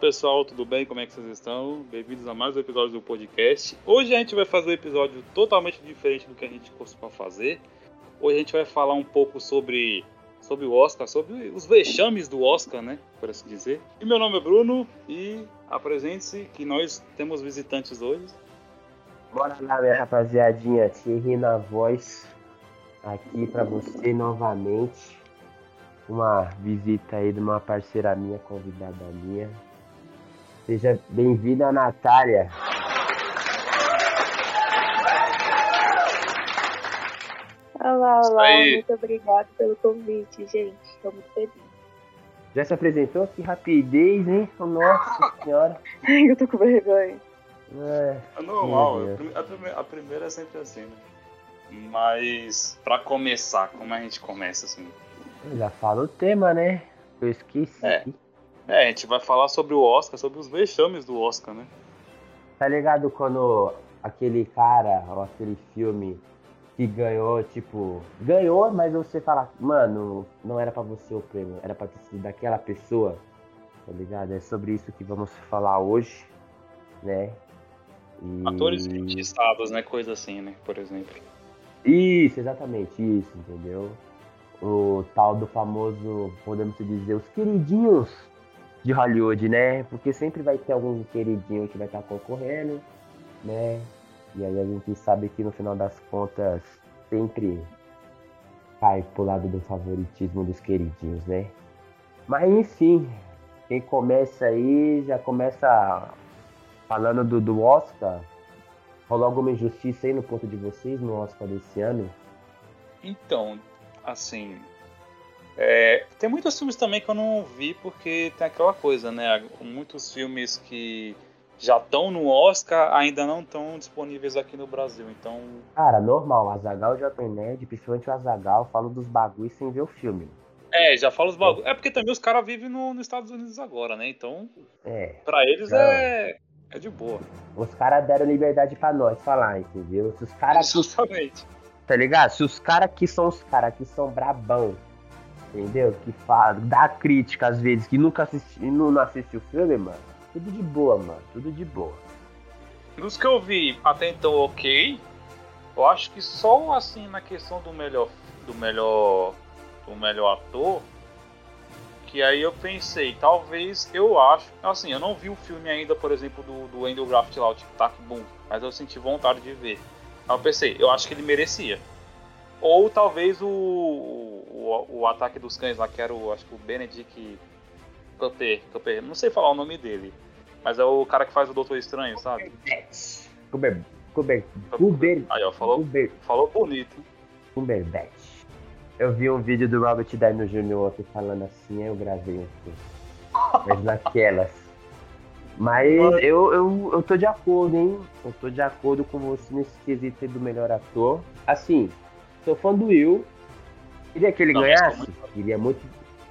pessoal, tudo bem? Como é que vocês estão? Bem-vindos a mais um episódio do podcast. Hoje a gente vai fazer um episódio totalmente diferente do que a gente costuma fazer. Hoje a gente vai falar um pouco sobre, sobre o Oscar, sobre os vexames do Oscar, né? Por assim dizer. E meu nome é Bruno e apresente-se que nós temos visitantes hoje. Bora lá, minha rapaziadinha. Thierry na voz aqui para você novamente uma visita aí de uma parceira minha, convidada minha. Seja bem-vinda, Natália. Olá, olá, muito obrigado pelo convite, gente. Estou muito feliz. Já se apresentou? Que rapidez, hein? Nossa senhora. Ai, eu tô com vergonha. É, é normal, a primeira, a primeira é sempre assim, né? Mas, para começar, como a gente começa assim? Já fala o tema, né? Eu esqueci. É. é, a gente vai falar sobre o Oscar, sobre os vexames do Oscar, né? Tá ligado quando aquele cara ou aquele filme que ganhou, tipo, ganhou, mas você fala, mano, não era para você o prêmio, era pra ter sido daquela pessoa, tá ligado? É sobre isso que vamos falar hoje, né? E... Atores injustiçados, né? Coisa assim, né? Por exemplo. Isso, exatamente, isso, entendeu? o tal do famoso, podemos dizer, os queridinhos de Hollywood, né? Porque sempre vai ter algum queridinho que vai estar concorrendo, né? E aí a gente sabe que no final das contas sempre cai pro lado do favoritismo dos queridinhos, né? Mas enfim, quem começa aí já começa falando do, do Oscar. Rolou alguma injustiça aí no ponto de vocês no Oscar desse ano? Então, assim. É, tem muitos filmes também que eu não vi porque tem aquela coisa, né? Muitos filmes que já estão no Oscar ainda não estão disponíveis aqui no Brasil, então. Cara, normal, Azagal já tem nerd, principalmente o Azagal, falo dos bagulhos sem ver o filme. É, já falo os bagulhos. É porque também os caras vivem no, nos Estados Unidos agora, né? Então. É. Pra eles é. É de boa. Os caras deram liberdade pra nós falar, entendeu? Se os caras. Exatamente. Tá ligado? Se os caras que são os caras que são brabão, entendeu? Que fala, dá crítica às vezes, que nunca assisti, não, assistiu o filme, mano. Tudo de boa, mano. Tudo de boa. Dos que eu vi até então, ok. Eu acho que só assim na questão do melhor do melhor do melhor ator que aí eu pensei, talvez eu acho, assim, eu não vi o filme ainda, por exemplo, do, do Andrew Graft lá, o Tic Tac Boom, mas eu senti vontade de ver. Aí eu pensei, eu acho que ele merecia. Ou talvez o, o, o ataque dos cães lá, que era o, acho que o Benedict Cumber, Cumber, não sei falar o nome dele. Mas é o cara que faz o Doutor Estranho, sabe? Cumber, Cumber, Cumber, Aí, ó, falou, Cumber, falou bonito. Cumberbatch. Eu vi um vídeo do Robert Downey Jr. falando assim, eu gravei assim. Mas naquelas. Mas eu, eu, eu tô de acordo, hein? Eu tô de acordo com você nesse quesito do melhor ator. Assim, sou fã do Will. Queria que ele Não, ganhasse? Queria muito,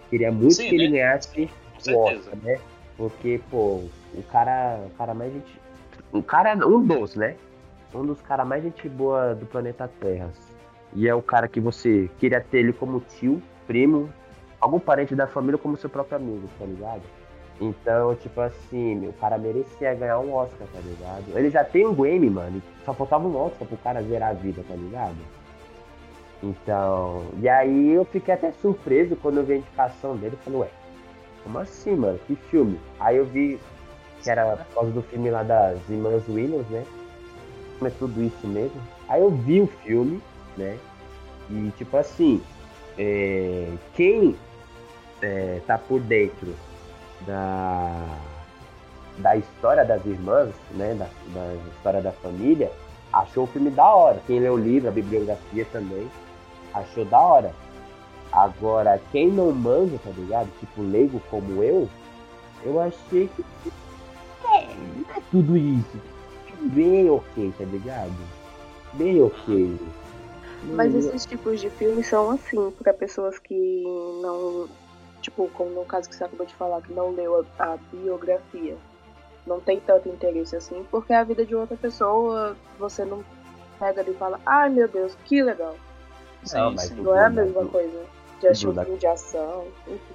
queria muito Sim, que né? ele ganhasse o Oscar, né? Porque, pô, o cara, o cara mais gente. O cara, um dos, né? Um dos caras mais gente boa do planeta Terra. E é o cara que você queria ter ele como tio, primo, algum parente da família como seu próprio amigo, tá ligado? Então, tipo assim, o cara merecia ganhar um Oscar, tá ligado? Ele já tem um Grammy, mano. Só faltava um Oscar pro cara zerar a vida, tá ligado? Então, e aí eu fiquei até surpreso quando eu vi a indicação dele. Eu falei, ué, como assim, mano? Que filme? Aí eu vi que era por causa do filme lá das irmãs Williams, né? É tudo isso mesmo. Aí eu vi o filme, né? E tipo assim, é... quem é, tá por dentro da, da história das irmãs, né, da, da história da família, achou o filme da hora. Quem leu o livro, a bibliografia também, achou da hora. Agora, quem não manja, tá ligado? Tipo, leigo como eu, eu achei que é, não é tudo isso. Bem ok, tá ligado? Bem ok. Mas esses tipos de filmes são assim, para pessoas que não tipo, como no caso que você acabou de falar, que não leu a, a biografia, não tem tanto interesse assim, porque é a vida de outra pessoa, você não pega e fala, ai meu Deus, que legal. Não, mas não é a mesma do, coisa de assistir um filme de ação, enfim.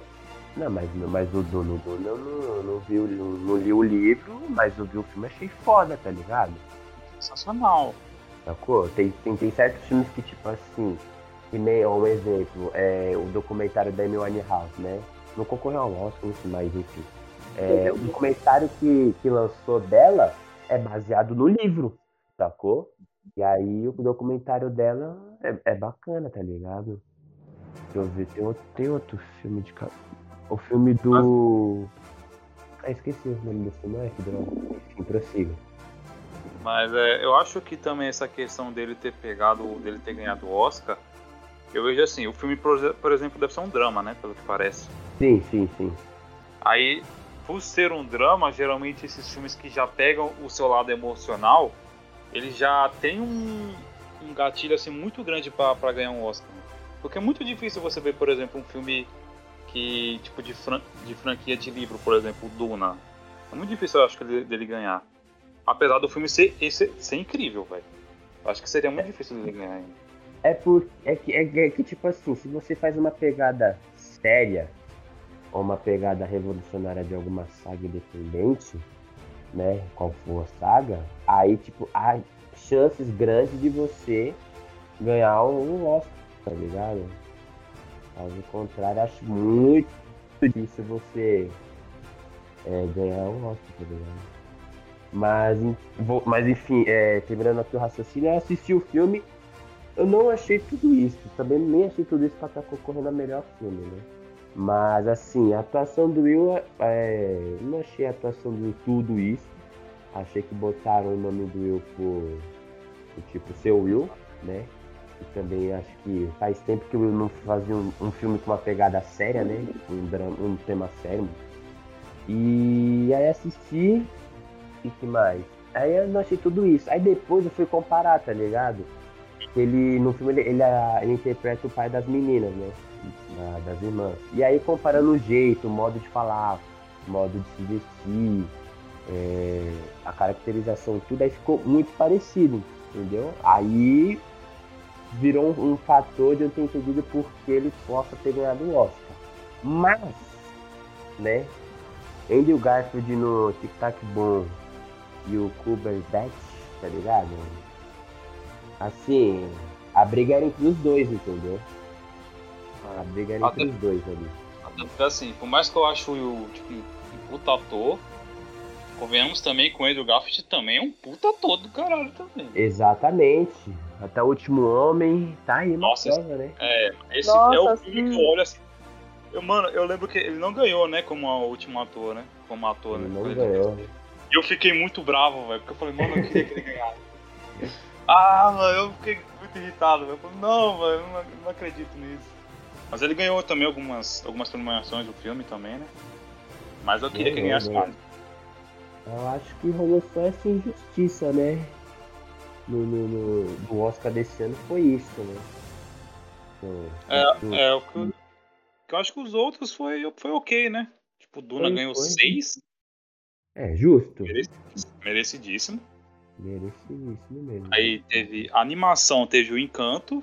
Não, mas, mas o Duna eu não, não, vi, não, não li o livro, mas eu vi o filme achei foda, tá ligado? Sensacional. Sacou? Tem, tem, tem certos filmes que, tipo assim, que nem, um exemplo, é o documentário da Amy Winehouse, né? Não concorreu ao Oscar, mas enfim. É, o documentário que, que lançou dela é baseado no livro, sacou? E aí o documentário dela é, é bacana, tá ligado? Deixa eu ver, tem outro, tem outro filme de. O filme do. Ah, esqueci o nome do filme, é que droga. Enfim, prossiga. Mas é, eu acho que também essa questão dele ter pegado, dele ter ganhado o Oscar, eu vejo assim, o filme, por exemplo, deve ser um drama, né? Pelo que parece. Sim, sim, sim. Aí, por ser um drama, geralmente esses filmes que já pegam o seu lado emocional, ele já tem um, um gatilho assim muito grande para ganhar um Oscar. Porque é muito difícil você ver, por exemplo, um filme que tipo de, fran de franquia de livro, por exemplo, Duna. É muito difícil, eu acho, dele ganhar. Apesar do filme ser, ser, ser incrível, velho. Acho que seria muito difícil dele ganhar ainda. É, por, é, que, é, é que, tipo assim, se você faz uma pegada séria ou uma pegada revolucionária de alguma saga independente, né, qual for a saga, aí, tipo, há chances grandes de você ganhar um Oscar, tá ligado? Caso contrário, acho muito difícil você é, ganhar um Oscar, tá ligado? Mas, mas enfim, é, terminando aqui o raciocínio, eu assisti o filme, eu não achei tudo isso, também nem achei tudo isso pra estar concorrendo a melhor filme, né? Mas assim, a atuação do Will, é, não achei a atuação do Will tudo isso. Achei que botaram o nome do Will por, por tipo seu Will, né? E também acho que faz tempo que o Will não fazia um, um filme com uma pegada séria, né? Um, drama, um tema sério. E aí assisti e que mais? Aí eu não achei tudo isso. Aí depois eu fui comparar, tá ligado? Ele, no filme ele, ele, ele interpreta o pai das meninas, né? da, das irmãs. E aí comparando o jeito, o modo de falar, o modo de se vestir, é, a caracterização, tudo aí ficou muito parecido, entendeu? Aí virou um, um fator de eu ter entendido por que ele possa ter ganhado o Oscar. Mas, né, Andrew Garfield no Tic Tac Boom e o Kubernetes, tá ligado? Assim, a briga era entre os dois, entendeu? A briga era entre os dois ali. Até porque assim, por mais que eu acho o tipo, um puta ator, convenhamos também com o Andrew Garfield também é um puta ator do caralho também. Exatamente. Até o último homem tá aí Nossa, prova, né? É, esse Nossa, é o filme sim. que eu olho assim. Eu, mano, eu lembro que ele não ganhou, né, como o último ator, né? Como ator, ele né? Não ganhou. E eu fiquei muito bravo, velho, porque eu falei, mano, eu queria que ele ganhasse. ah, mano, eu fiquei muito irritado, velho. Eu falei, não, velho, eu não, não acredito nisso. Mas ele ganhou também algumas, algumas premiações do filme também, né? Mas eu queria que ganhasse mais. Eu acho que rolou só essa injustiça, né? No, no, no, no Oscar desse ano foi isso, né? é, do, é o que, eu, que eu acho que os outros foi, foi ok, né? Tipo, o Duna foi, ganhou foi. seis. É, justo. Merecidíssimo. Merecidíssimo. Merecidíssimo mesmo. Aí teve a animação, teve o Encanto,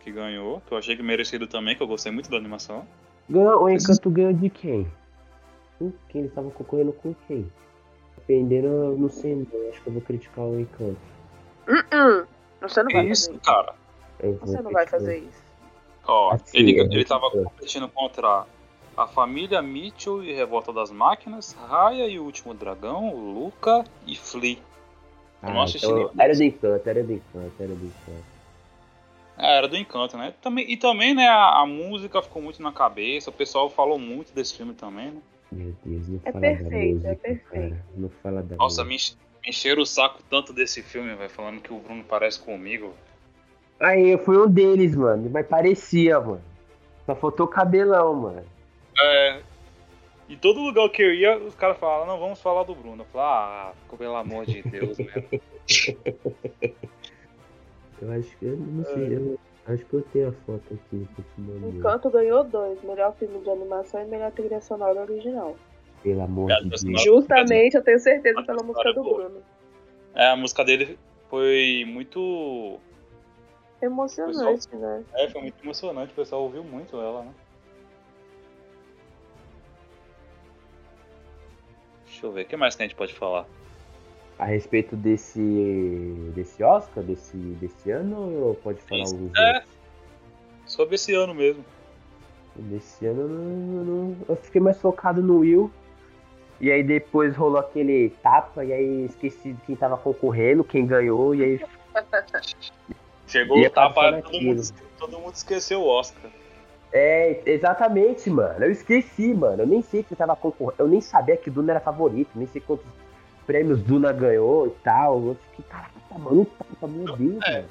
que ganhou, que eu achei que merecido também, que eu gostei muito da animação. Ganhou, o Encanto ganhou de quem? Com quem? Ele estava concorrendo com quem? Dependendo, não sei, acho que eu vou criticar o Encanto. Uh -uh. Você não vai isso, fazer isso, cara. Você não vai fazer isso. Ó, assim, ele, ele tava competindo contra a família Mitchell e Revolta das Máquinas, Raya e o Último Dragão, Luca e Flea. Ah, não assisti então, Era do Encanto, era do Encanto, era do Encanto. É, era do encanto, né? Também, e também, né, a, a, música ficou muito na cabeça, o pessoal falou muito desse filme também, né? Meu Deus, não é fala perfeito, da música, é perfeito. Cara. Não fala da Nossa, me, me encheram o saco tanto desse filme, velho, falando que o Bruno parece comigo. Aí, eu fui um deles, mano, mas parecia, mano. Só faltou cabelão, mano. É. E todo lugar que eu ia, os caras falavam, não, vamos falar do Bruno. Eu falava, ah, pelo amor de Deus, mesmo. Eu acho que eu não sei, é. eu Acho que eu tenho a foto aqui que. Encanto ganhou dois, melhor filme de animação e melhor trilha sonora original. Pelo amor é, de Deus. Justamente, eu tenho certeza pela música do é Bruno. É, a música dele foi muito emocionante, pessoal, né? É, foi muito emocionante, o pessoal ouviu muito ela, né? Deixa eu ver, o que mais que a gente pode falar? A respeito desse. desse Oscar, desse, desse ano, ou pode falar Isso, alguns é. outros? Sobre esse ano mesmo. Desse ano eu, não- eu fiquei mais focado no Will. E aí depois rolou aquele tapa, e aí esqueci quem tava concorrendo, quem ganhou, e aí Chegou Ia o tapa, passando todo mundo, todo mundo esqueceu o Oscar. É, exatamente, mano. Eu esqueci, mano. Eu nem sei que tava concorrendo. Eu nem sabia que Duna era favorito. Nem sei quantos prêmios Duna ganhou e tal. Eu fiquei, caraca, mano, tapa, meu Deus, É. mano.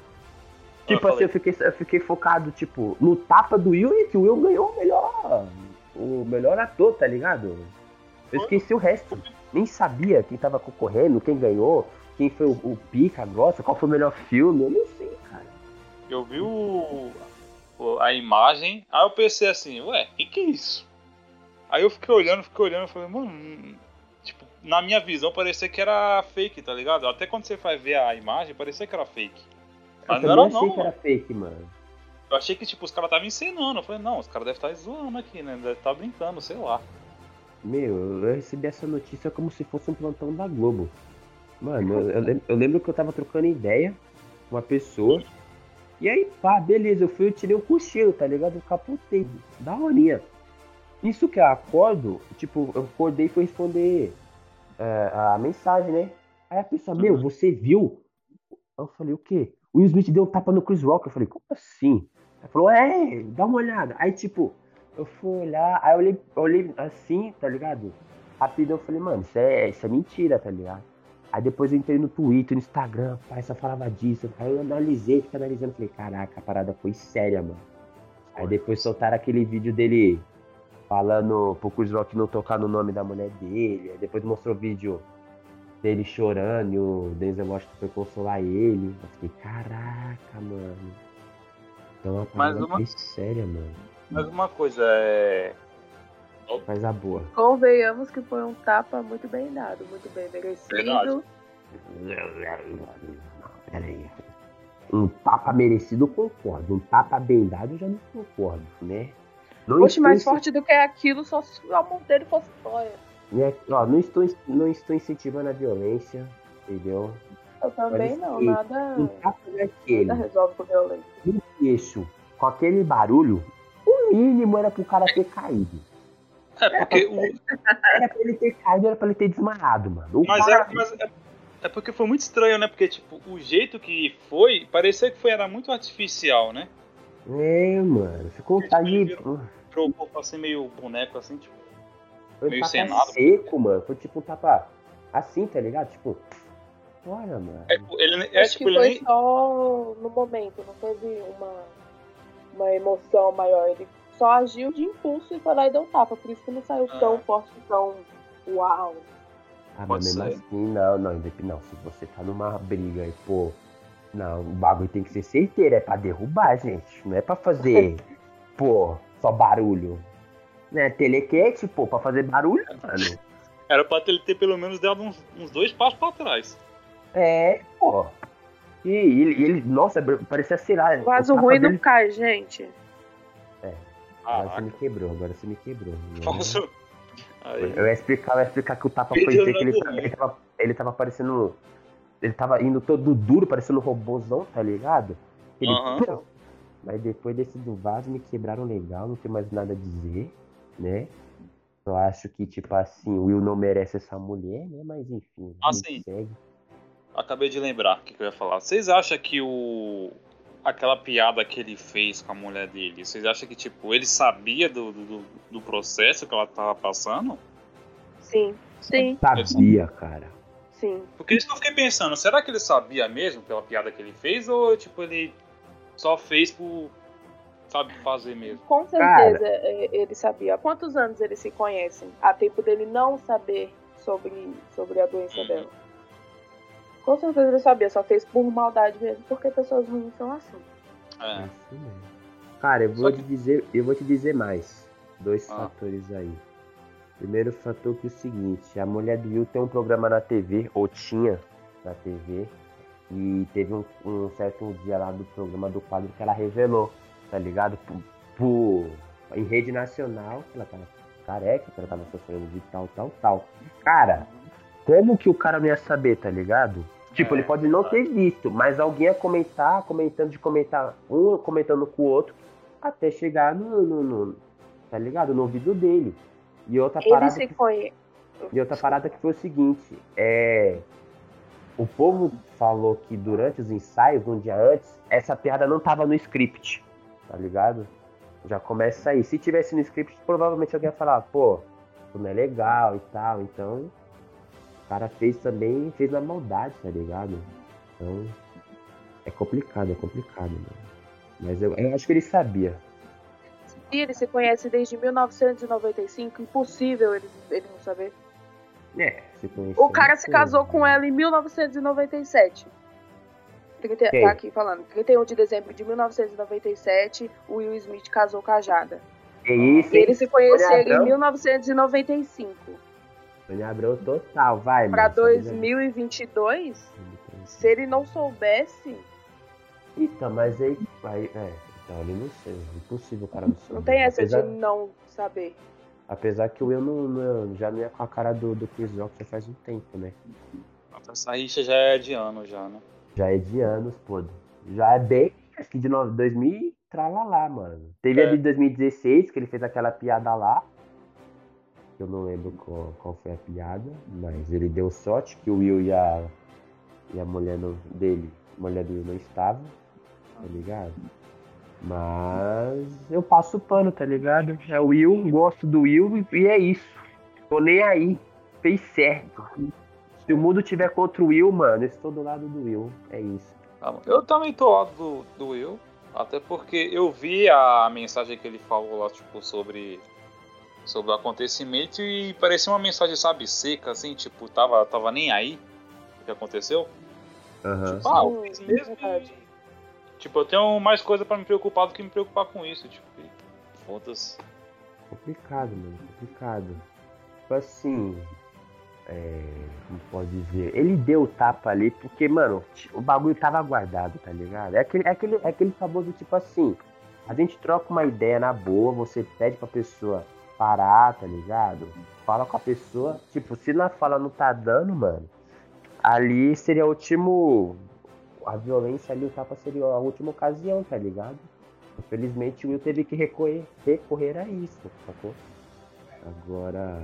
Tipo Ah, assim, eu fiquei, eu fiquei focado, tipo, no tapa do Will e que o Will ganhou o melhor. O melhor ator, tá ligado? Eu esqueci o resto. Nem sabia quem tava concorrendo, quem ganhou, quem foi o, o pica grossa, qual foi o melhor filme. Eu não sei, cara. Eu vi o, a imagem, aí eu pensei assim, ué, o que, que é isso? Aí eu fiquei olhando, fiquei olhando, eu falei, mano, tipo, na minha visão parecia que era fake, tá ligado? Até quando você vai ver a imagem, parecia que era fake. Eu Mas não também era achei não, que era fake, mano. Eu achei que, tipo, os caras estavam encenando. Eu falei, não, os caras devem estar zoando aqui, né? Deve estar brincando, sei lá. Meu, eu recebi essa notícia como se fosse um plantão da Globo. Mano, eu, eu lem- eu lembro que eu tava trocando ideia com uma pessoa. E aí, pá, beleza, eu fui, eu tirei um cochilo, tá ligado? Eu capotei. Da horinha. Isso que eu acordo, tipo, eu acordei e fui responder é, a mensagem, né? Aí a pessoa, meu, você viu? Eu falei, o quê? O Will Smith deu um tapa no Chris Rock. Eu falei, como assim? Ela falou, é, dá uma olhada. Aí, tipo, eu fui olhar, aí eu olhei, eu olhei assim, tá ligado? Rápido eu falei, mano, isso é, isso é mentira, tá ligado? Aí depois eu entrei no Twitter, no Instagram, pai, só falava disso. Aí eu analisei, fiquei analisando, falei, caraca, a parada foi séria, mano. Aí depois soltaram aquele vídeo dele falando pro Chris Rock não tocar no nome da mulher dele. Aí depois mostrou o vídeo dele chorando e o Denzel Washington foi consolar ele. Eu fiquei, caraca, mano. Então parada uma- foi séria, mano. Mas uma coisa é. Faz a boa. Convenhamos que foi um tapa muito bem dado, muito bem merecido. Verdade. Peraí. Um tapa merecido, eu concordo. Um tapa bem dado, eu já não concordo, né? Não Oxe, mais forte do que aquilo, só se a mão dele fosse sóia. né? Ó, não estou, não estou incentivando a violência, entendeu? Eu também Mas não, nada, Um tapa daquele, nada resolve com violência. queixo, com aquele barulho, o mínimo era pro cara ter caído. É porque o. Era pra ele ter caído, era pra ele ter desmaiado, mano. O Mas, cara- é, mas é, é porque foi muito estranho, né? Porque, tipo, o jeito que foi, parecia que foi, era muito artificial, né? É, mano. Ficou tá de. viram. Pro o corpo assim, meio boneco, assim, tipo. Foi meio nada. seco, mano. Foi tipo um tapa assim, tá ligado? Tipo. Olha, mano. É, ele, é, Acho tipo, que ele foi nem. só no momento, não teve uma, uma emoção maior. Ele só agiu de impulso e foi lá e deu um tapa. Por isso que não saiu Ah. tão forte, tão uau. Ah, pode mas mesmo assim, não, não, não. Se você tá numa briga e, pô. Não, o bagulho tem que ser certeiro, é pra derrubar, gente. Não é pra fazer, pô, só barulho. Né, telequete, pô, pra fazer barulho, mano. Era pra ele ter pelo menos dado uns, uns dois passos pra trás. É, pô. E ele, ele nossa, parecia, sei lá. o Vaso tapa ruim não dele- cai, gente. Agora você Ah, me quebrou, agora você me quebrou. faço. Aí, Eu ia explicar, eu ia explicar que o tapa foi que ele, ele, tava, ele tava parecendo. Ele tava indo todo duro, parecendo um robôzão, tá ligado? Ele, Aham. Mas depois desse do vaso me quebraram legal, não tem mais nada a dizer, né? Eu acho que, tipo assim, o Will não merece essa mulher, né? Mas enfim, Ah, a gente sim. segue. acabei de lembrar o que, que eu ia falar. Vocês acham que o. Aquela piada que ele fez com a mulher dele, vocês acham que, tipo, ele sabia do, do, do processo que ela tava passando? Sim, sim, Sabia, cara. sim. Porque isso que eu fiquei pensando, será que ele sabia mesmo pela piada que ele fez? Ou, tipo, ele só fez por. Sabe, fazer mesmo? Com certeza é, ele sabia. Há quantos anos eles se conhecem? A tempo dele não saber sobre, sobre a doença Uhum. dela. Com certeza ele sabia, só fez por maldade mesmo, porque pessoas ruins são assim. É É. Cara, eu vou que- te dizer, eu vou te dizer mais. Dois Ah. fatores aí. Primeiro fator que é o seguinte, a mulher do Will tem um programa na TV, ou tinha na TV, e teve um, um certo dia lá do programa do quadro que ela revelou, tá ligado? Por, por- em rede nacional, que ela tava careca, que ela tava sofrendo de tal, tal, tal. Cara, como que o cara não ia saber, tá ligado? Tipo, É, ele pode não ter visto, mas alguém ia comentar, comentando de comentar, um comentando com o outro, até chegar no, no- no- tá ligado? No ouvido dele. E outra Ele parada se que conhece. e outra parada que foi o seguinte, é. O povo falou que durante os ensaios, um dia antes, essa piada não tava no script, tá ligado? Já começa aí. Se tivesse no script, provavelmente alguém ia falar, pô, isso não é legal e tal. Então, o cara fez também, fez na maldade, tá ligado? Então, é complicado, é complicado, mano. Mas eu, eu acho que ele sabia. Ele se conhece desde 1995. Impossível ele, ele não saber. É, se. O cara se casou com ela em 1997. 30, Quem? tá aqui falando. 31 de dezembro de 1997, o Will Smith casou com a Jada. Que isso, E eles se conheceram em 1995. Sônia Abrão total, vai, Pra mano. 2022, se ele não soubesse, Então, mas aí. aí é, então ele não sei. Impossível o cara não saber. não tem essa apesar, de não saber. Apesar que o Will não, não- já não é com a cara do, do Chris Rock já faz um tempo, né? Essa rixa já é de ano já, né? Já é de anos, pô. Já é bem. Acho que de no- 2000 e tralalá, mano. Teve É. a de 2016, que ele fez aquela piada lá. Eu não lembro qual, qual foi a piada, mas ele deu sorte que o Will e a, e a mulher não- dele, a mulher dele não estava, tá ligado? Mas eu passo o pano, tá ligado? É o Will, gosto do Will e é isso. Tô nem aí. Fez certo. Se o mundo tiver contra o Will, mano, eu estou do lado do Will. É isso. Tá. Eu também tô ao lado do, do Will, até porque eu vi a mensagem que ele falou lá, tipo, sobre, sobre o acontecimento e parecia uma mensagem, sabe, seca, assim, tipo, tava, tava nem aí o que aconteceu. Aham. Tipo, ah, eu fiz é mesmo. verdade. Tipo, eu tenho mais coisa pra me preocupar do que me preocupar com isso, tipo, foda-se. Complicado, mano. Complicado. Tipo assim. É. Como pode dizer? Ele deu o tapa ali porque, mano, o bagulho tava guardado, tá ligado? É aquele, é aquele, é aquele famoso tipo assim. A gente troca uma ideia na boa, você pede pra pessoa parar, tá ligado? Fala com a pessoa. Tipo, se na fala não tá dando, mano, ali seria o último. A violência ali, o tapa seria a última ocasião, tá ligado? Infelizmente o Will teve que recorrer, recorrer a isso, sacou? Agora.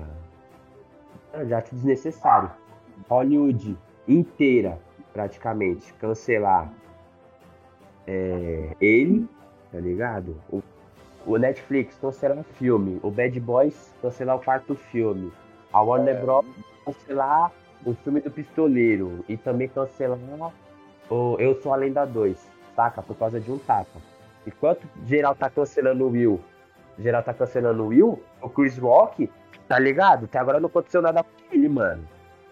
É já acho desnecessário. Hollywood inteira, praticamente, cancelar é, ele, tá ligado? O, o Netflix cancelar o filme, o Bad Boys cancelar o quarto filme, a Warner É. Bros. cancelar o filme do Pistoleiro e também cancelar o Eu Sou a Lenda 2, saca? Por causa de um tapa. Enquanto geral tá cancelando o Will, geral tá cancelando o Will, o Chris Rock, tá ligado? Até agora não aconteceu nada com ele, mano.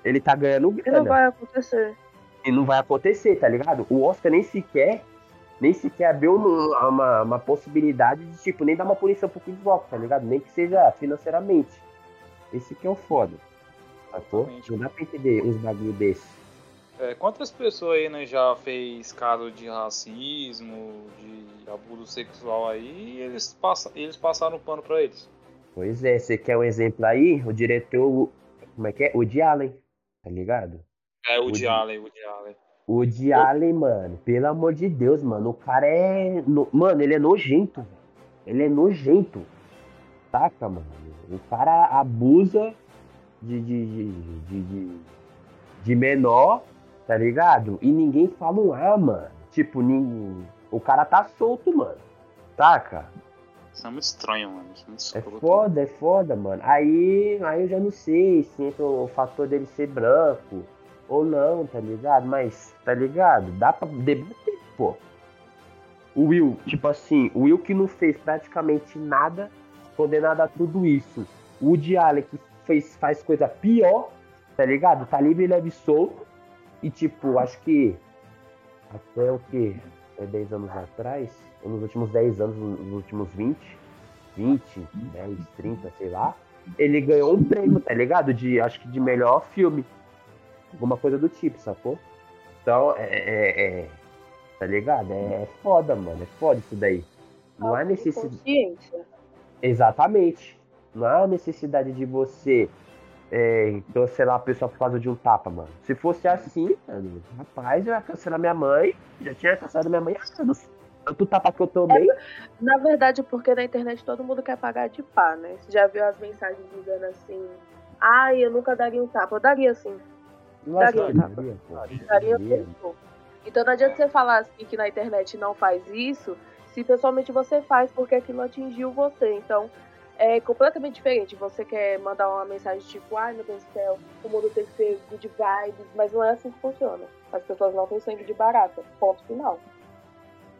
Ele tá ganhando E grana. não vai acontecer. E não vai acontecer, tá ligado? O Oscar nem sequer, nem sequer abriu uma, uma, uma possibilidade de, tipo, nem dar uma punição pro Chris Rock, tá ligado? Nem que seja financeiramente. Esse que é o foda. Sacou? Não dá pra entender uns bagulho desse. É, quantas pessoas aí né, já fez caso de racismo, de abuso sexual aí e eles, passa, eles passaram o pano pra eles? Pois é, você quer um exemplo aí? O diretor, como é que é? O de Allen, tá ligado? É o de Allen, o de Allen. O de Allen, mano, pelo amor de Deus, mano, o cara é. no- Mano, ele é nojento, velho. Ele é nojento. Saca, mano? O cara abusa de, de, de, de, de, de menor, tá ligado? E ninguém fala um ah, mano. Tipo, ninguém. O cara tá solto, mano. Saca? Isso é muito estranho, mano. Isso é muito É foda, é foda, mano. Aí, aí eu já não sei se entra o fator dele ser branco ou não, tá ligado? Mas, tá ligado? Dá pra debater, pô. O Will, tipo assim, o Will que não fez praticamente nada, condenado a tudo isso. O Woody Allen que fez, faz coisa pior, tá ligado? Tá livre, leve e solto. E tipo, acho que até o que? É 10 anos atrás, ou nos últimos 10 anos, nos últimos 20, 20, 10, 30, sei lá, ele ganhou um prêmio, tá ligado? De, acho que de melhor filme. Alguma coisa do tipo, sacou? Então, é. é- é- tá ligado? É, é foda, mano. É foda isso daí. Não há necessidade. Exatamente. Não há necessidade de você é, cancelar a pessoa por causa de um tapa, mano. Se fosse assim, mano, rapaz, eu ia cancelar minha mãe. Já tinha cancelado minha mãe há anos. Tanto tapa que eu tomei. É, na verdade, porque na internet todo mundo quer pagar de pá, né? Você já viu as mensagens dizendo assim, ai, eu nunca daria um tapa. Eu daria sim. Daria, daria, daria, daria, daria. Então não adianta você falar assim que na internet não faz isso, se pessoalmente você faz porque aquilo atingiu você. Então é completamente diferente. Você quer mandar uma mensagem tipo, ai meu Deus do céu, o mundo tem que ser good vibes, mas não é assim que funciona. As pessoas não têm sangue de barata. Ponto final.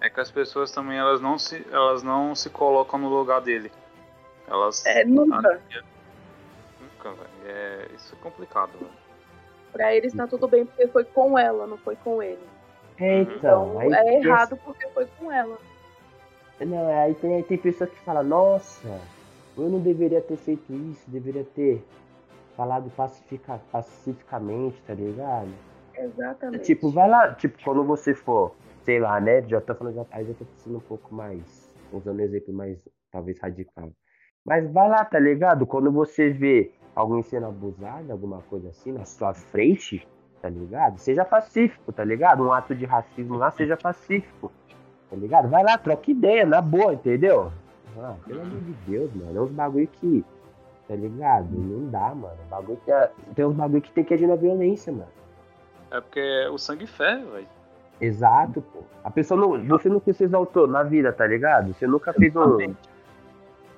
É que as pessoas também elas não se, elas não se colocam no lugar dele. Elas. É, nunca. Nunca, velho. É, isso é complicado, velho. Pra eles tá tudo bem porque foi com ela, não foi com ele. então, então é errado porque foi com ela. Não, aí tem, tem pessoas que falam, nossa, eu não deveria ter feito isso, deveria ter falado pacifica, pacificamente, tá ligado? Exatamente. Tipo, vai lá, tipo, quando você for, sei lá, né? Já tô falando, aí já tô sendo um pouco mais, usando um exemplo mais, talvez, radical. Mas vai lá, tá ligado? Quando você vê alguém sendo abusado, alguma coisa assim, na sua frente, tá ligado? Seja pacífico, tá ligado? Um ato de racismo lá, seja pacífico, tá ligado? Vai lá, troca ideia, na boa, entendeu? Ah, pelo amor de Deus, mano. É uns bagulho que. Tá ligado? Não dá, mano. Bagulho que é, tem uns bagulho que tem que agir na violência, mano. É porque o sangue ferve, velho. Exato, pô. A pessoa não. Você não se exaltou na vida, tá ligado? Você nunca fez um.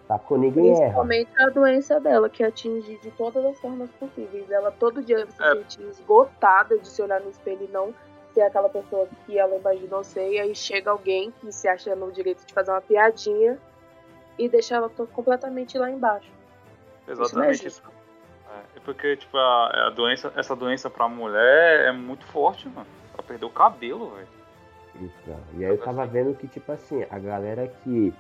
Tá com ninguém erra. Principalmente a doença dela, que atinge de todas as formas possíveis. Ela todo dia se é. sente esgotada de se olhar no espelho e não ser aquela pessoa que ela imaginou ser. E aí chega alguém que se acha no direito de fazer uma piadinha e deixar ela completamente lá embaixo. Exatamente isso. É, é porque, tipo, a, a, doença, essa doença pra mulher é muito forte, mano. Ela perdeu o cabelo, velho. Então, e aí eu tava vendo que, tipo assim, a galera que,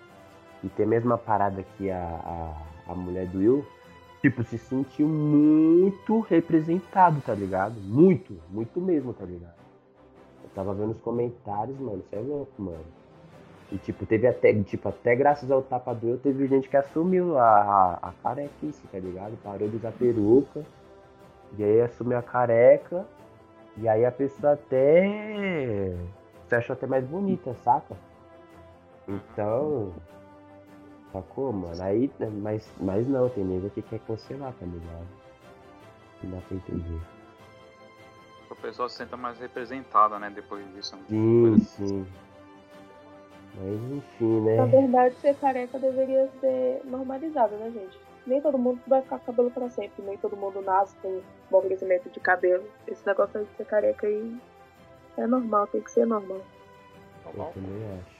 que tem a mesma parada que a, a, a mulher do Will, tipo, se sentiu muito representado, tá ligado? Muito, muito mesmo, tá ligado? Eu tava vendo os comentários, mano, você é louco, mano. E tipo, teve até, tipo, até graças ao tapa do eu, teve gente que assumiu a, a, a carequice, tá ligado? Parou de usar peruca. E aí assumiu a careca. E aí a pessoa até se achou até mais bonita, saca? Então. Sacou, mano? Aí, mas, mas não, tem nego que quer cancelar, tá ligado? Não dá pra entender. A pessoa se senta mais representada, né, depois disso. Sim, sim. Mas enfim, né? Na verdade, ser careca deveria ser normalizado, né, gente? Nem todo mundo vai ficar com cabelo pra sempre, nem todo mundo nasce com bom crescimento de cabelo. Esse negócio aí de ser careca aí é normal, tem que ser normal. Eu também acho.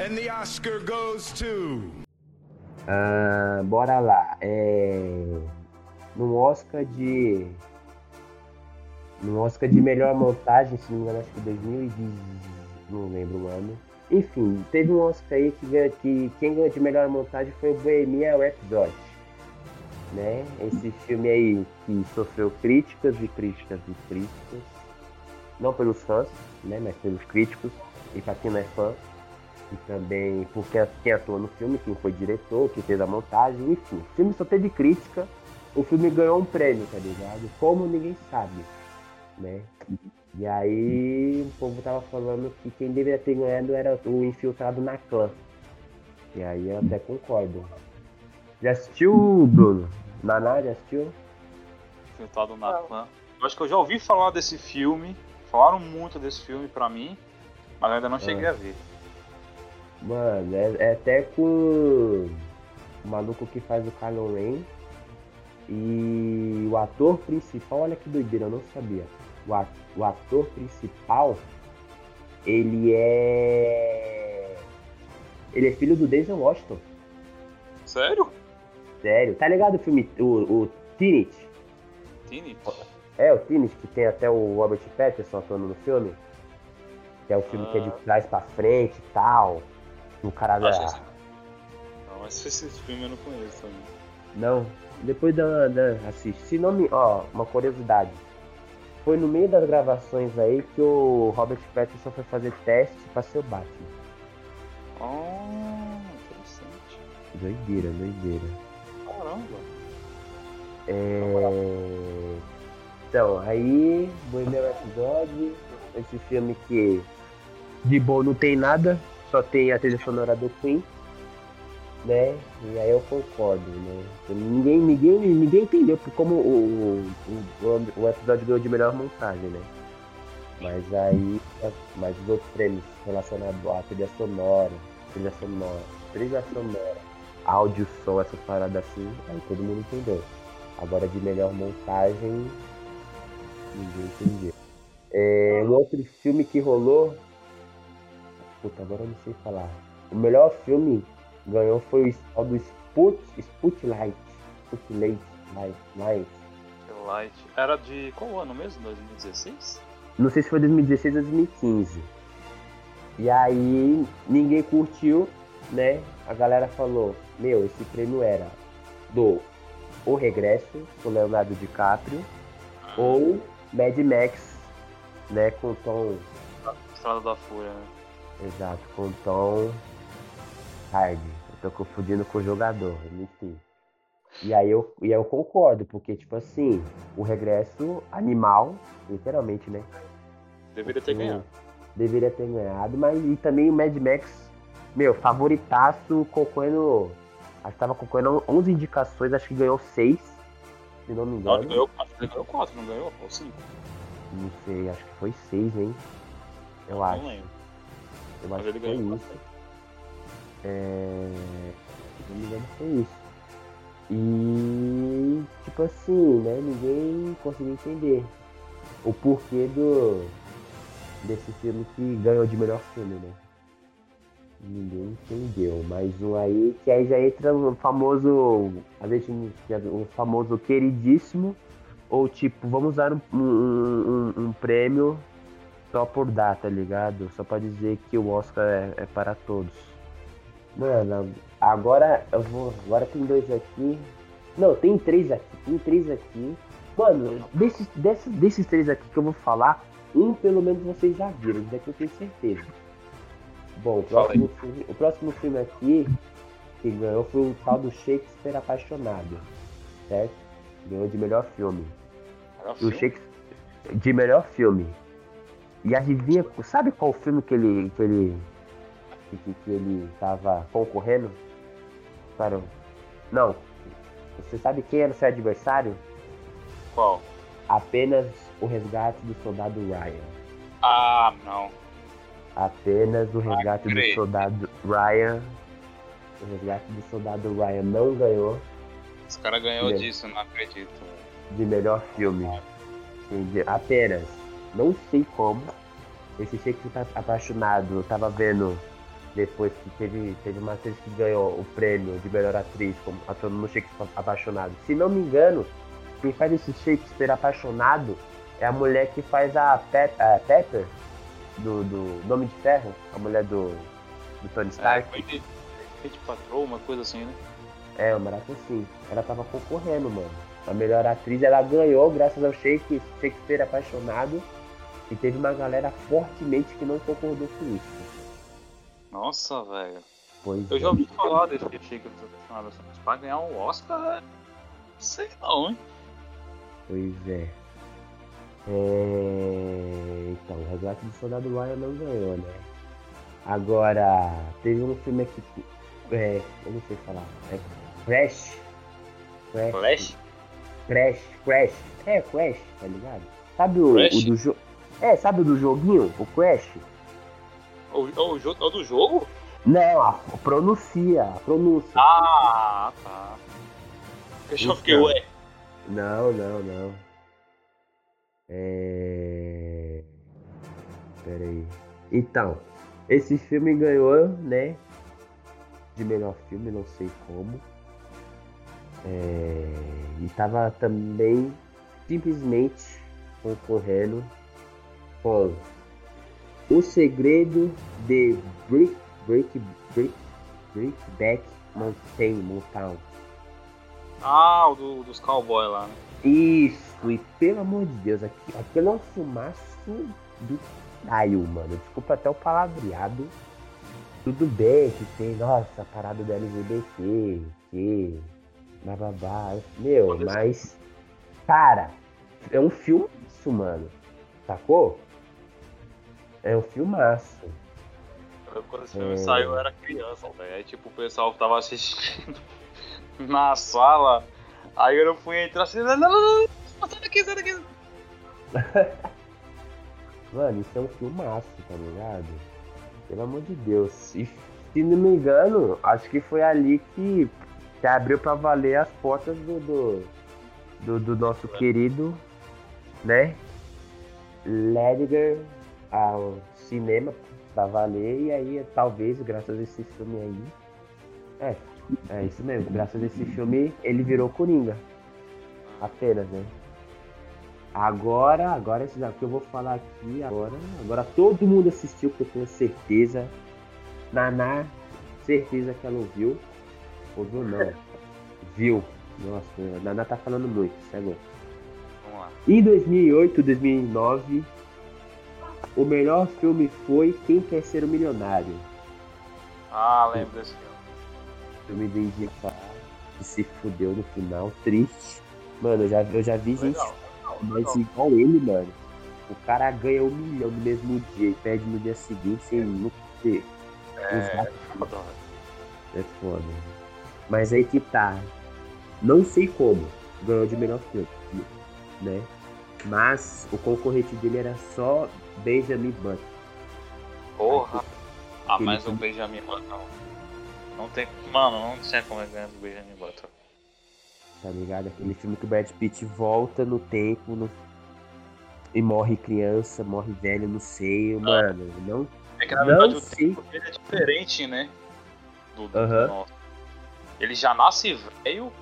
And the Oscar goes to. Uh, bora lá. É... No Oscar de no Oscar de melhor montagem, se não me engano, acho que 2010, não lembro o ano. Enfim, teve um Oscar aí que, ganha, que quem ganhou de melhor montagem foi o Bohemian Rhapsody. Né? Esse filme aí que sofreu críticas e críticas e críticas. Não pelos fãs, né? mas pelos críticos. E pra quem não é fã. E também por quem atuou no filme, quem foi diretor, quem fez a montagem, enfim. O filme só teve crítica. O filme ganhou um prêmio, tá ligado? Como ninguém sabe né? E aí o povo tava falando que quem deveria ter ganhado era o infiltrado na clã. E aí eu até concordo. Já assistiu, Bruno? Naná, já assistiu? Infiltrado na clã. Eu acho que eu já ouvi falar desse filme. Falaram muito desse filme pra mim, mas ainda não cheguei ah. a ver. Mano, é, é, até com o maluco que faz o Kylo Ren. E o ator principal, olha que doideira, eu não sabia o ator principal, ele é. Ele é filho do Denzel Washington. Sério? Sério. Tá ligado o filme, o, o Tenet? Tenet? É, o Tenet, que tem até o Robert Pattinson atuando no filme. Que é o filme ah. que é de ah. trás pra frente e tal. O cara da... Não, mas esse filme eu não conheço também. Não, depois da, da assiste. Se não me... Ó, uma curiosidade foi no meio das gravações aí que o Robert Pattinson foi fazer teste pra ser o Batman. Oh, interessante. Doideira, doideira. Caramba, Caramba. É... Então, aí, Bohemian Rhapsody, esse filme que de bom não tem nada, só tem a trilha sonora do Queen, né? E aí eu concordo, né? Ninguém, ninguém, ninguém entendeu como o, o, o, o episódio ganhou de melhor montagem, né? Mas aí, mas os outros prêmios relacionados à trilha sonora, trilha sonora, trilha sonora, áudio, som, essas paradas assim, aí todo mundo entendeu. Agora de melhor montagem, ninguém entendeu. É, um outro filme que rolou. Puta, agora eu não sei falar. O melhor filme ganhou foi o do Sput, Sputlight. Sputlight. Light, Light. Light. Era de qual ano mesmo? 2016? Não sei se foi 2016 ou 2015. E aí ninguém curtiu, né? A galera falou, meu, esse prêmio era do O Regresso, com Leonardo DiCaprio, Ah. ou Mad Max, né? Com Tom. Estrada da Fúria, né? Exato, com Tom Hardy. Tô confundindo com o jogador, enfim. E aí eu, e eu concordo, porque, tipo assim, o regresso animal, literalmente, né? Deveria ter ganhado. Deveria ter ganhado, mas e também o Mad Max, meu, favoritaço, concorrendo. Acho que tava concorrendo 11 indicações, acho que ganhou 6, se não me Não, engano. ele ganhou, acho que ele ganhou 4, não ganhou? Ou 5? Não sei, acho que foi 6, hein? Eu acho. Não lembro. Eu Mas acho ele que foi ganhou isso. É... Não me engano, foi isso. E, tipo assim, né? Ninguém conseguiu entender o porquê do desse filme que ganhou de melhor filme, né? Ninguém entendeu. Mais um aí, que aí já entra no famoso. A gente, o famoso queridíssimo. Ou tipo, vamos dar um, um, um- um prêmio só por dar, tá ligado? Só pra dizer que o Oscar é, é para todos. Mano, agora eu vou. Agora tem dois aqui. Não, tem três aqui. Tem três aqui. Mano, desses, desses, desses três aqui que eu vou falar, um pelo menos vocês já viram, isso daqui eu tenho certeza. Bom, o próximo, filme, o próximo filme aqui que ganhou foi o tal do Shakespeare Apaixonado. Certo? Ganhou de melhor filme. E o? Shakespeare de melhor filme. E adivinha, sabe qual filme que ele que ele que, que- ele tava concorrendo? Para Não. Você sabe quem era o seu adversário? Qual? Apenas o resgate do soldado Ryan. Ah, não. Apenas o resgate do creio. soldado Ryan. O resgate do soldado Ryan não ganhou Esse cara ganhou Ele- disso, não acredito. de melhor filme. Entendeu? Apenas. Não sei como. Esse Shakespeare tá apaixonado. Eu tava vendo depois que teve, teve uma atriz que ganhou o prêmio de melhor atriz como atuando no Shakespeare apaixonado. Se não me engano, quem faz esse Shakespeare apaixonado é a mulher que faz a, a Pepper do, do Nome de Ferro, a mulher do, do Tony É, Stark. foi de, foi de patroa, uma coisa assim, né? É, uma marca assim. Ela tava concorrendo, mano. A melhor atriz ela ganhou graças ao Shake- Shakespeare apaixonado. E teve uma galera fortemente que não concordou com isso. Nossa, velho. Pois Eu é. já ouvi falar desse Shake apaixonado assim, mas pra ganhar um Oscar, sei não, hein? Pois é. É, Então, o Resgate do Soldado Ryan não ganhou, né? Agora, teve um filme aqui que. É, eu não sei falar. É Crash. Crash. Flash? Crash. Crash. É, Crash, tá ligado? Sabe o, Crash? o do jogo. É, sabe o do joguinho? O Crash? O, o, o, do jogo? Não, pronuncia, pronúncia. Ah, tá. Eu já fiquei, Então. ué. Não, não, não. É. Pera aí. Então, esse filme ganhou, né? De melhor filme, não sei como. É... E tava também simplesmente concorrendo com O Segredo de Brick, Brick, Brick, Brickback Mountain, Mountain. Ah, o do, dos cowboys lá, né? Isso, e pelo amor de Deus, aqui, aquilo é um filmaço do caralho, mano. Desculpa até o palavreado. Tudo bem que tem, nossa, a parada do LGBT, que bababá. Meu, mas. Cara, é um filmaço, mano. Sacou? É um filmaço. Quando esse filme é... saiu, eu era criança, velho. Aí, tipo, o pessoal tava assistindo na sala. Aí eu fui entrar assim. Não, não, não, não, sai daqui, sai daqui. Mano, isso é um filmaço, tá ligado? Pelo amor de Deus. E se não me engano, acho que foi ali que, que abriu pra valer as portas do, do, do, do nosso é. querido, né? Lediger ao cinema pra valer. E aí, talvez, graças a esse filme aí. É, é isso mesmo. Graças a esse filme, ele virou Coringa. Apenas, né? Agora, agora esse que eu vou falar aqui, agora, agora todo mundo assistiu, porque eu tenho certeza. Naná, certeza que ela ouviu. Ouviu não. Viu. Nossa, a Naná tá falando muito, cego. Vamos lá. Em 2008, 2009, o melhor filme foi Quem Quer Ser o Milionário. Ah, lembro desse filme. Filme do Indicar, que se fudeu no final, triste. Mano, eu já, eu já vi gente mas igual ele, mano, o cara ganha um milhão no mesmo dia e perde no dia seguinte sem nunca ter. É, foda. é foda. Mas aí que tá. Não sei como ganhou de melhor filme, né? Mas o concorrente dele era só Benjamin Button. Porra! Ah, mas o Benjamin Button não. Não tem. Mano, não sei como é ganhar do Benjamin Button tá ligado? Aquele filme que o Brad Pitt volta no tempo no... e morre criança, morre velho no seio, ah. mano. Não, é que na verdade não o sei. tempo dele é diferente, né? Do, do, do nosso. Ele já nasce velho,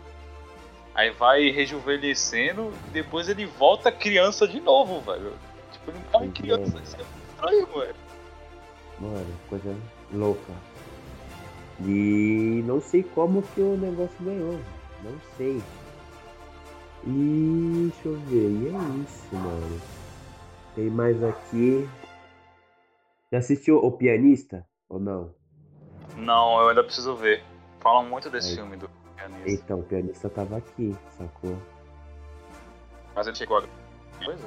aí vai rejuvenescendo, e depois ele volta criança de novo, velho. Tipo, ele morre criança. Isso é estranho, velho. Mano, coisa louca. E não sei como que o negócio ganhou. Não sei. E deixa eu ver. E é isso, mano. Tem mais aqui. Já assistiu O Pianista ou não? Não, eu ainda preciso ver. Falam muito desse Aí. filme do pianista. Então, o pianista tava aqui, sacou? Mas ele chegou a coisa?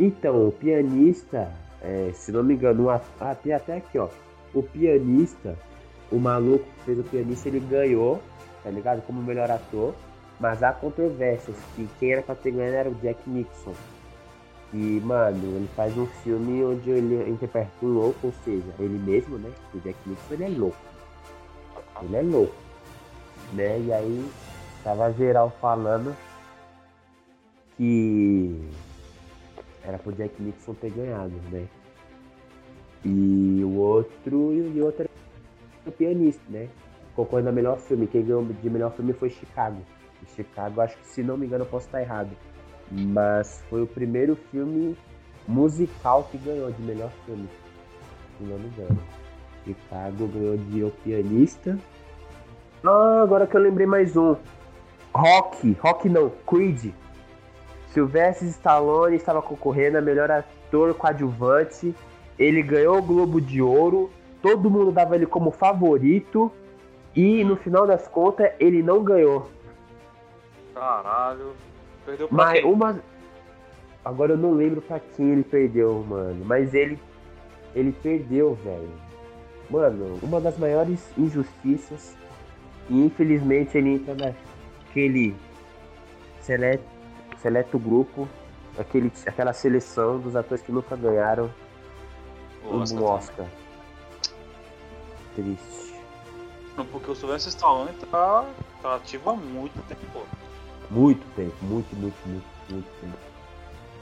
Então, o pianista, é, se não me engano, ah, tem até aqui, ó. O pianista, o maluco que fez o pianista, ele ganhou tá ligado? Como melhor ator. Mas há controvérsias que quem era pra ter ganho era o Jack Nixon. E, mano, ele faz um filme onde ele interpreta um louco, ou seja, ele mesmo, né? O Jack Nixon ele é louco. Ele é louco. Né? E aí tava geral falando que era pro Jack Nixon ter ganhado, né? E o outro e o outro era o pianista, né? concorrendo a melhor filme. Quem ganhou de melhor filme foi Chicago. Chicago, acho que se não me engano, eu posso estar errado. Mas foi o primeiro filme musical que ganhou de melhor filme. Se não me engano. Chicago ganhou de O Pianista. Ah, agora que eu lembrei mais um. Rock, Rock não, Creed. Sylvester Stallone estava concorrendo a melhor ator coadjuvante. Ele ganhou o Globo de Ouro. Todo mundo dava ele como favorito. E no final das contas, ele não ganhou. Caralho. Perdeu pra Mas quem? uma. Agora eu não lembro pra quem ele perdeu, mano. Mas ele. Ele perdeu, velho. Mano, uma das maiores injustiças. E infelizmente ele entra naquele seleto, seleto grupo, aquele, aquela seleção dos atores que nunca ganharam um Oscar. Triste porque o Sylvester Stallone tá, tá ativo há muito tempo. Muito tempo, muito, muito, muito, muito tempo.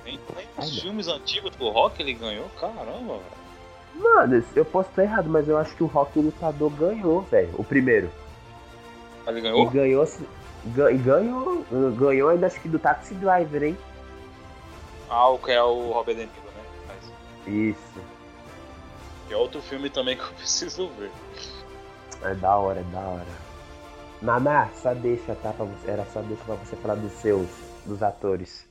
Nem, nem os filmes antigos do Rock ele ganhou, caramba, velho. Mano, eu posso estar errado, mas eu acho que o Rock Lutador ganhou, velho. O primeiro. Ele ganhou? E ganhou, ganhou, ganhou ainda acho que do Taxi Driver, hein? Ah, o que é o Robert De Niro, né? Mas... Isso. é outro filme também que eu preciso ver. É da hora, é da hora. Naná, só deixa, tá? Pra você, era só deixa pra você falar dos seus, dos atores.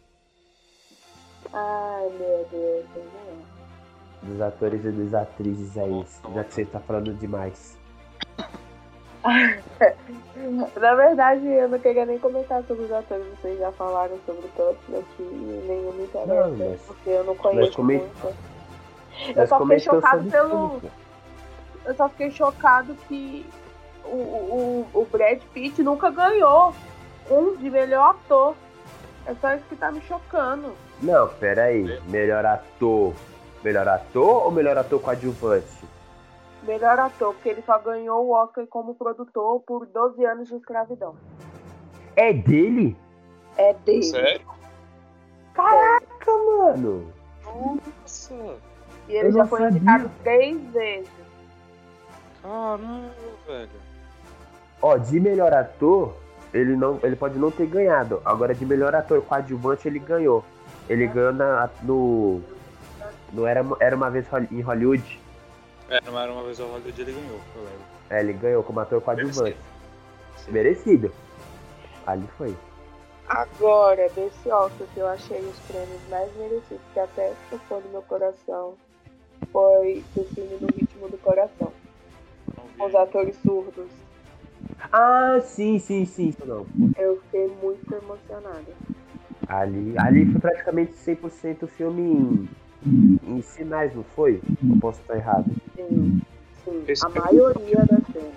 Ai, meu Deus, Dos atores e das atrizes aí, já que você tá falando demais. Na verdade, eu não queria nem comentar sobre os atores, vocês já falaram sobre todos aqui e nenhum me interessa, Não, mas- porque eu não conheço comen- muito. Eu só fiquei chocado pelo. tudo. Eu só fiquei chocado que o, o, o Brad Pitt nunca ganhou um de melhor ator. É só isso que tá me chocando. Não, pera aí. Melhor ator. Melhor ator ou melhor ator coadjuvante? Melhor ator, porque ele só ganhou o Oscar como produtor por 12 anos de escravidão. É dele? É dele. Sério? Caraca, mano. Nossa! E ele Eu já foi sabia. indicado três vezes. Caramba, velho. Ó, de melhor ator, ele não, ele pode não ter ganhado. Agora de melhor ator coadjuvante ele ganhou. Ele ganhou na, no no era, era uma vez em Hollywood. É, não era uma vez ao Hollywood ele ganhou, eu lembro. É, ele ganhou como ator coadjuvante. Sim. Merecido. Ali foi. Agora, desse Oscar que eu achei os prêmios mais merecidos, que até tocou no meu coração, foi o filme No Ritmo do Coração. Com os atores surdos. Ah, sim, sim, sim. Não. Eu fiquei muito emocionada. Ali, ali foi praticamente 100% filme em, sinais, não foi? Eu posso estar errado. Sim, sim. A filme- maioria das cenas.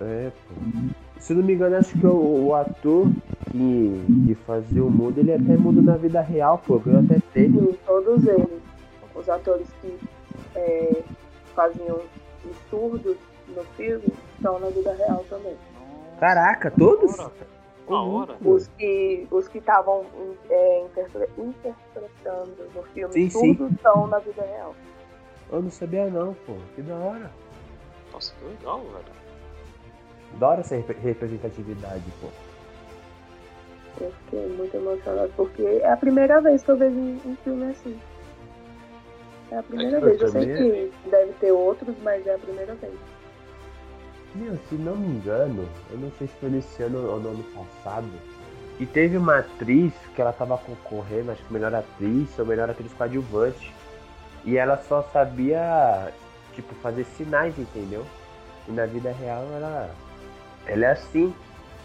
É, pô. Se não me engano, acho que o, o ator que, que fazia o mudo, ele é até mudo na vida real, pô. Ganhou até prêmio. Sim, todos eles. Os atores que é, faziam os surdos no filme estão na vida real também. Caraca, todos? Da hora. Os que os que estavam é, interpre- interpretando no filme Sim, sim. surdos estão na vida real. Eu não sabia não, pô. Que da hora. Nossa, que legal, velho. Da hora essa rep- representatividade, pô. Eu fiquei muito emocionada porque é a primeira vez que eu vejo um filme assim. É a primeira É vez. eu sei que deve ter outros, mas é a primeira vez. Meu, se não me engano, eu não sei se foi nesse ano ou no ano passado. E teve uma atriz que ela tava concorrendo, acho que melhor atriz ou melhor atriz coadjuvante. E ela só sabia, tipo, fazer sinais, entendeu? E na vida real ela, ela é assim.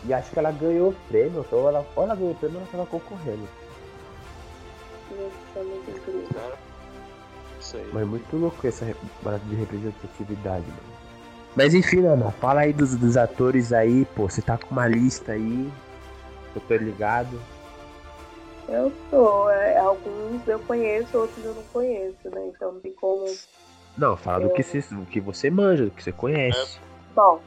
E acho que ela ganhou o prêmio, ou ela, ou ela ganhou o prêmio ela tava concorrendo. Isso é muito incrível. Mas é muito louco essa parada de representatividade, mano. Mas enfim, Ana, fala aí dos, dos atores aí, pô. Você tá com uma lista aí. Eu tô ligado. Eu tô. é, alguns eu conheço, outros eu não conheço, né? Então não tem como. Não, fala do que, você, do que você manja, do que você conhece. Bom,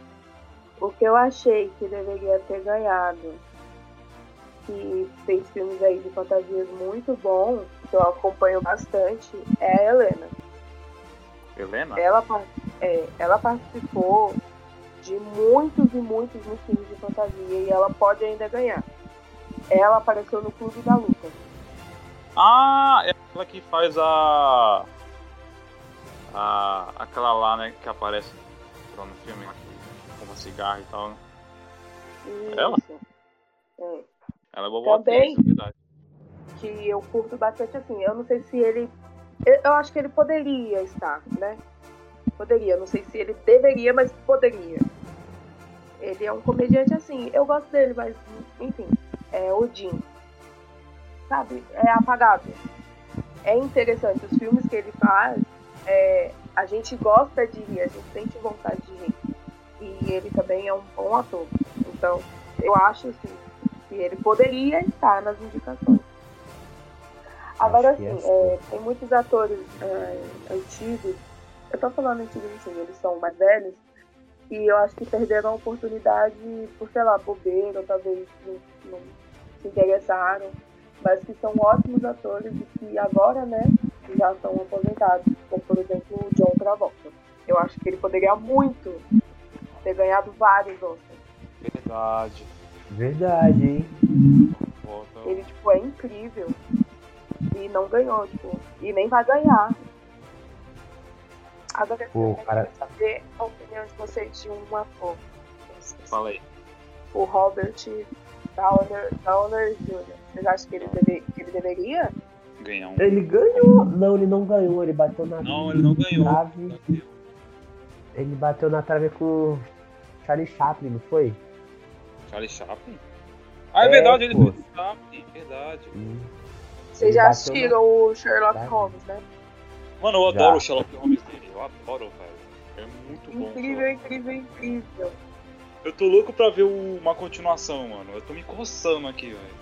o que eu achei que deveria ter ganhado, que fez filmes aí de fantasias muito bons, que eu acompanho bastante, é a Helena. Helena? Ela, par- é, ela participou de muitos e muitos filmes de fantasia e ela pode ainda ganhar. Ela apareceu no Clube da Luta. Ah, é ela que faz a. a aquela lá, né, que aparece no filme, com uma cigarra e tal, né? Ela? Isso. É. Ela é boa Também. atriz, é verdade. que eu curto bastante assim. Eu não sei se ele. Eu acho que ele poderia estar, né? Poderia. Não sei se ele deveria, mas poderia. Ele é um comediante assim. Eu gosto dele, mas enfim. É o Jim. Sabe? É apagável. É interessante. Os filmes que ele faz, é, a gente gosta de rir, a gente sente vontade de rir. E ele também é um bom ator. Então, eu acho assim, que ele poderia estar nas indicações. Agora, assim, é é, tem muitos atores é, antigos, eu tô falando antigos assim, eles são mais velhos, e eu acho que perderam a oportunidade por, sei lá, bobeira, ou talvez não, não se interessaram, mas que são ótimos atores e que agora, né, já estão aposentados, como por exemplo o John Travolta. Eu acho que ele poderia muito ter ganhado vários Oscars. Verdade. Verdade, hein? Volta. Ele, tipo, é incrível. E não ganhou, tipo, e nem vai ganhar. Agora Pô, eu cara- quero saber a opinião de vocês de um ator. Fala aí. O Robert Downer, Downer Jr. Vocês acham que ele, deve, que ele deveria? Ganhar um. Ele ganhou. Não, ele não ganhou. Ele bateu na Não, ele não ganhou. trave. Ele bateu na trave com Charlie Chaplin, não foi? Charlie Chaplin? Ah, é, É, verdade, ele fez Chaplin, verdade. Hum. Vocês já assistiram o Sherlock. Holmes, né? Mano, eu Já. adoro o Sherlock Holmes. Eu adoro, velho. É muito bom. Incrível, incrível, incrível. Eu tô louco pra ver o- uma continuação, mano. Eu tô me coçando aqui, velho.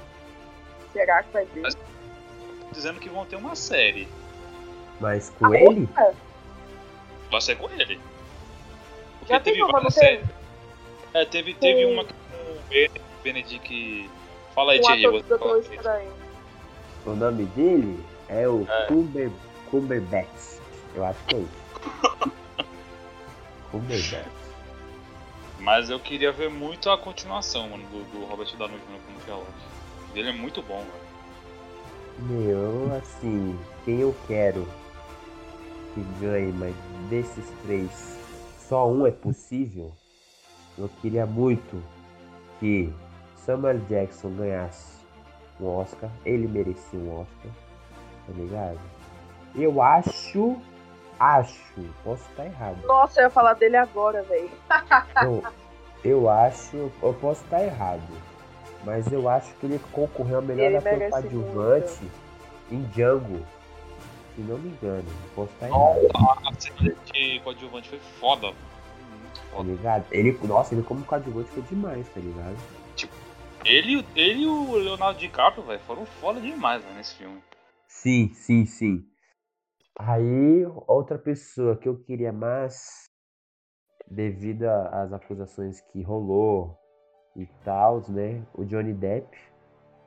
Será que vai ter? Mas- Dizendo que vão ter uma série. Mas com Ah, ele? outra? Vai ser com ele. Porque Já tem uma, teve? séries. É, teve, teve Com- uma com o Ben- Benedict. Fala aí, Um Doutor aí. Estranho. O nome dele é o É. Cumber, Cumberbatch. Eu acho que é isso. Cumberbatch. Mas eu queria ver muito a continuação, mano, do, do Robert Downey Jr. como Sherlock. Ele é muito bom, velho. Meu, assim, quem eu quero que ganhe, mas desses três, só um é possível. Eu queria muito que Samuel Jackson ganhasse um Oscar. Ele merecia um Oscar, tá ligado? Eu acho, acho, posso estar errado. Nossa, eu ia falar dele agora, velho. Eu, eu acho, eu posso estar errado, mas eu acho que ele concorreu a melhor Ele ator coadjuvante em Django. Se não me engano, posso estar errado, A cena de coadjuvante foi foda. Muito tá foda. ligado? Ele, nossa, ele como coadjuvante foi demais, tá ligado? Ele, ele e o Leonardo DiCaprio, velho, foram foda demais velho, nesse filme. Sim, sim, sim. Aí, outra pessoa que eu queria mais, devido às acusações que rolou e tal, né? O Johnny Depp,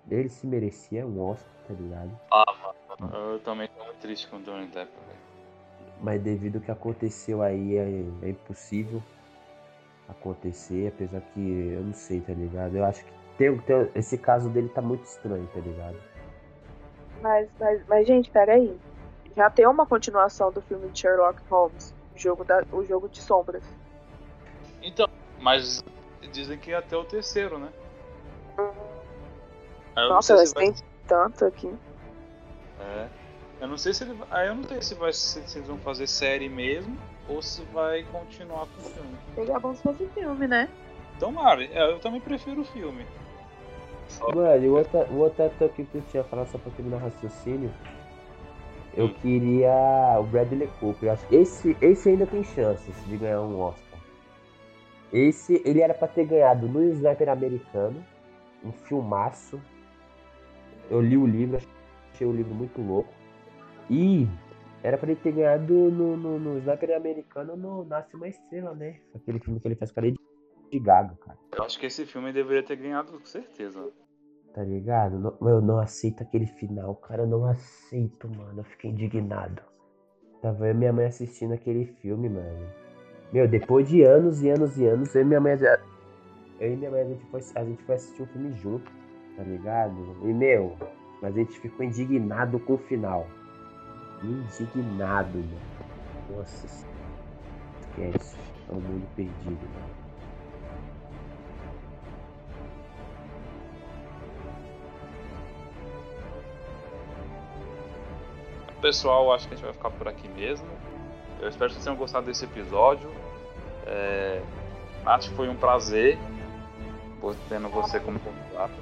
ele se merecia um Oscar, tá ligado? Ah, mano, eu também tô muito triste com o Johnny Depp, velho. Mas devido ao que aconteceu aí, é, é impossível acontecer, apesar que eu não sei, tá ligado? Eu acho que tem, tem- esse caso dele tá muito estranho, tá ligado? Mas, mas, mas, gente, peraí. Já tem uma continuação do filme de Sherlock Holmes. O jogo, da, o jogo de sombras. Então, mas dizem que ia até o terceiro, né? Aí Nossa, mas vai- tem tanto aqui. É. Eu não sei se ele vai. Aí eu não sei se vai se, eles vão fazer série mesmo ou se vai continuar com o filme. Seria bom se fosse filme, né? Tomara, é, eu também prefiro o filme. Mano, e o outro, o outro ator que eu tinha falado só pra terminar o raciocínio, eu Hum. queria o Bradley Cooper. Eu acho que esse, esse ainda tem chances de ganhar um Oscar. Esse, ele era pra ter ganhado no Sniper Americano, um filmaço. Eu li o livro, achei o livro muito louco. E era pra ele ter ganhado no, no, no Sniper Americano no Nasce uma Estrela, né? Aquele filme que ele faz com a Lady Gaga, cara. Eu acho que esse filme deveria ter ganhado com certeza. Tá ligado? Não- eu não aceito aquele final, cara. Eu não aceito, mano. Eu fiquei indignado. Tava eu e minha mãe assistindo aquele filme, mano. Meu, depois de anos e anos e anos, eu e minha mãe. já- Eu e minha mãe, a gente foi, a gente foi assistir um filme junto, tá ligado? E, meu, mas a gente ficou indignado com o final. Indignado, mano. Nossa, esquece. É um mundo perdido, mano. Pessoal, acho que a gente vai ficar por aqui mesmo. Eu espero que vocês tenham gostado desse episódio. É... Nath, foi um prazer por tendo você como convidado.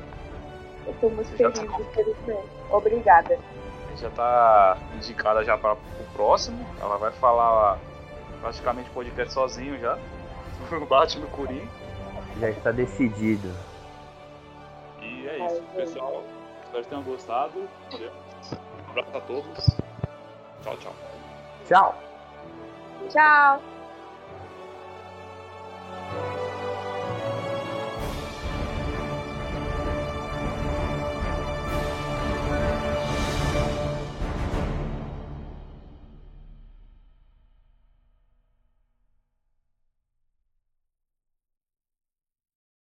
Eu tô muito Já feliz tá de ter você. Obrigada. A gente já tá indicada já para o próximo. Ela vai falar praticamente podcast sozinho já. O Batman Curim. Já está decidido. E é isso, pessoal. Espero que tenham gostado. Valeu abraço a todos. Tchau, tchau. Tchau. Tchau.